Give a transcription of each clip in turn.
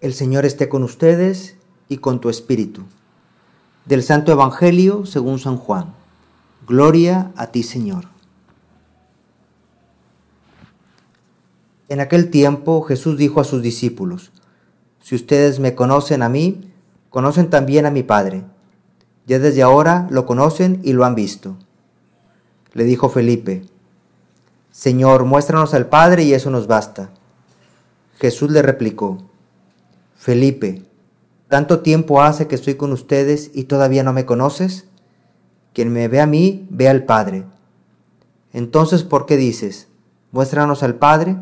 El Señor esté con ustedes y con tu espíritu. Del Santo Evangelio según San Juan. Gloria a ti, Señor. En aquel tiempo Jesús dijo a sus discípulos, Si ustedes me conocen a mí, conocen también a mi Padre. Ya desde ahora lo conocen y lo han visto. Le dijo Felipe, Señor, muéstranos al Padre y eso nos basta. Jesús le replicó, Felipe, ¿tanto tiempo hace que estoy con ustedes y todavía no me conoces? Quien me ve a mí, ve al Padre. Entonces, ¿por qué dices, muéstranos al Padre?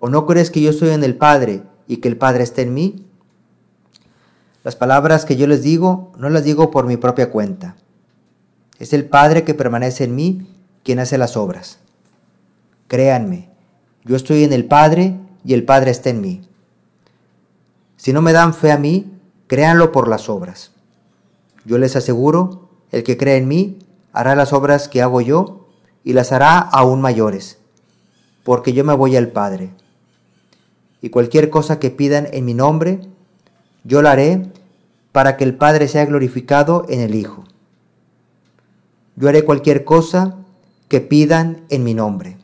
¿O no crees que yo estoy en el Padre y que el Padre está en mí? Las palabras que yo les digo, no las digo por mi propia cuenta. Es el Padre que permanece en mí quien hace las obras. Créanme, yo estoy en el Padre y el Padre está en mí. Si no me dan fe a mí, créanlo por las obras. Yo les aseguro, el que cree en mí hará las obras que hago yo y las hará aún mayores, porque yo me voy al Padre. Y cualquier cosa que pidan en mi nombre, yo la haré para que el Padre sea glorificado en el Hijo. Yo haré cualquier cosa que pidan en mi nombre.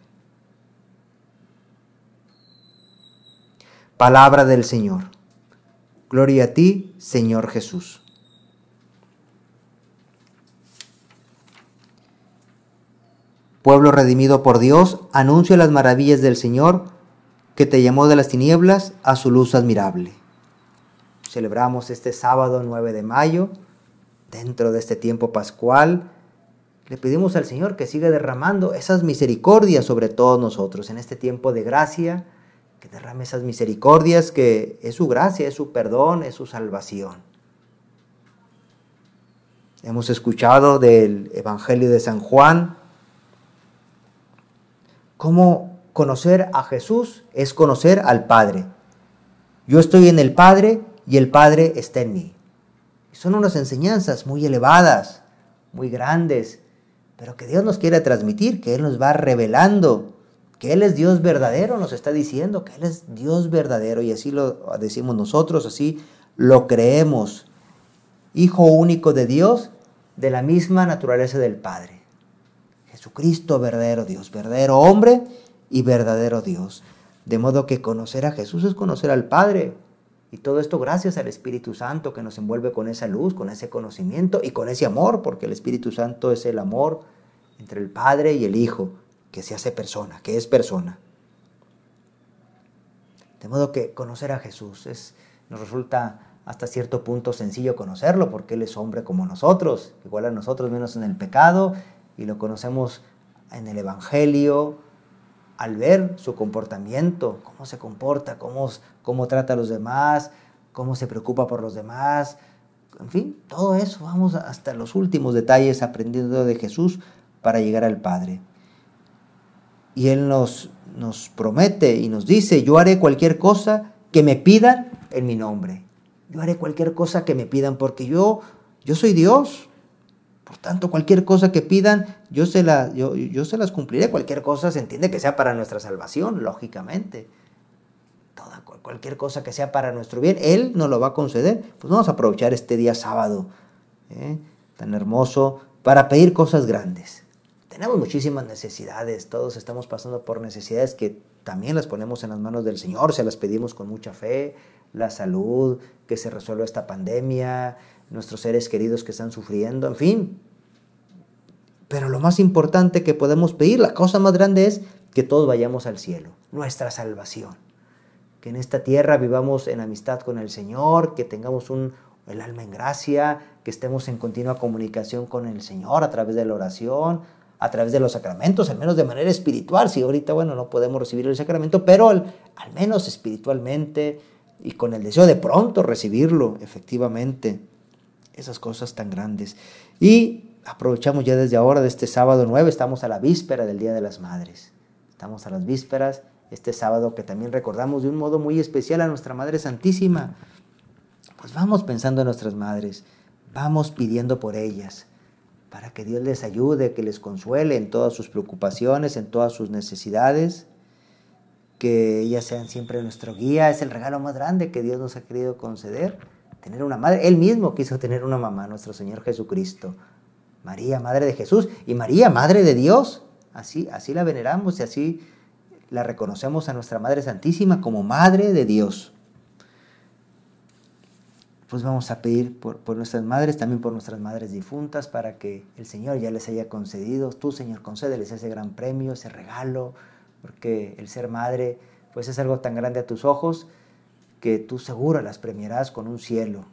Palabra del Señor. Gloria a ti, Señor Jesús. Pueblo redimido por Dios, anuncia las maravillas del Señor, que te llamó de las tinieblas a su luz admirable. Celebramos este sábado 9 de mayo, dentro de este tiempo pascual. Le pedimos al Señor que siga derramando esas misericordias sobre todos nosotros en este tiempo de gracia, que derrame esas misericordias, que es su gracia, es su perdón, es su salvación. Hemos escuchado del Evangelio de San Juan cómo conocer a Jesús es conocer al Padre. Yo estoy en el Padre y el Padre está en mí. son unas enseñanzas muy elevadas, muy grandes, pero que Dios nos quiere transmitir, que Él nos va revelando que Él es Dios verdadero, nos está diciendo que Él es Dios verdadero y así lo decimos nosotros, así lo creemos. Hijo único de Dios, de la misma naturaleza del Padre. Jesucristo verdadero Dios, verdadero hombre y verdadero Dios. De modo que conocer a Jesús es conocer al Padre. Y todo esto gracias al Espíritu Santo que nos envuelve con esa luz, con ese conocimiento y con ese amor, porque el Espíritu Santo es el amor entre el Padre y el Hijo que se hace persona, que es persona. De modo que conocer a Jesús es, nos resulta hasta cierto punto sencillo conocerlo, porque Él es hombre como nosotros, igual a nosotros menos en el pecado, y lo conocemos en el Evangelio, al ver su comportamiento, cómo se comporta, cómo, cómo trata a los demás, cómo se preocupa por los demás, en fin, todo eso, vamos hasta los últimos detalles aprendiendo de Jesús para llegar al Padre. Y Él nos, nos promete y nos dice, yo haré cualquier cosa que me pidan en mi nombre. Yo haré cualquier cosa que me pidan porque yo, yo soy Dios. Por tanto, cualquier cosa que pidan, yo se, la, yo, yo se las cumpliré. Cualquier cosa se entiende que sea para nuestra salvación, lógicamente. Toda, cualquier cosa que sea para nuestro bien, Él nos lo va a conceder. Pues vamos a aprovechar este día sábado, ¿eh? tan hermoso, para pedir cosas grandes. Tenemos muchísimas necesidades, todos estamos pasando por necesidades que también las ponemos en las manos del Señor, se las pedimos con mucha fe, la salud, que se resuelva esta pandemia, nuestros seres queridos que están sufriendo, en fin. Pero lo más importante que podemos pedir, la cosa más grande es que todos vayamos al cielo, nuestra salvación. Que en esta tierra vivamos en amistad con el Señor, que tengamos un, el alma en gracia, que estemos en continua comunicación con el Señor a través de la oración, a través de los sacramentos, al menos de manera espiritual. Si ahorita, bueno, no podemos recibir el sacramento, pero al, menos espiritualmente y con el deseo de pronto recibirlo, efectivamente. Esas cosas tan grandes. Y aprovechamos ya desde ahora, de este sábado 9, estamos a la víspera del Día de las Madres. Estamos a las vísperas, este sábado que también recordamos de un modo muy especial a nuestra Madre Santísima. Pues vamos pensando en nuestras madres, vamos pidiendo por ellas para que Dios les ayude, que les consuele en todas sus preocupaciones, en todas sus necesidades, que ellas sean siempre nuestro guía. Es el regalo más grande que Dios nos ha querido conceder. Tener una madre. Él mismo quiso tener una mamá, nuestro Señor Jesucristo. María, Madre de Jesús. Y María, Madre de Dios. Así, así la veneramos y así la reconocemos a nuestra Madre Santísima como Madre de Dios. Pues vamos a pedir por, nuestras madres, también por nuestras madres difuntas, para que el Señor ya les haya concedido, tú Señor, concédeles ese gran premio, ese regalo, porque el ser madre pues es algo tan grande a tus ojos que tú seguro las premiarás con un cielo,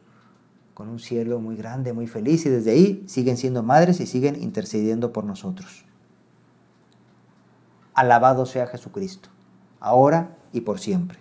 con un cielo muy grande, muy feliz, y desde ahí siguen siendo madres y siguen intercediendo por nosotros. Alabado sea Jesucristo, ahora y por siempre.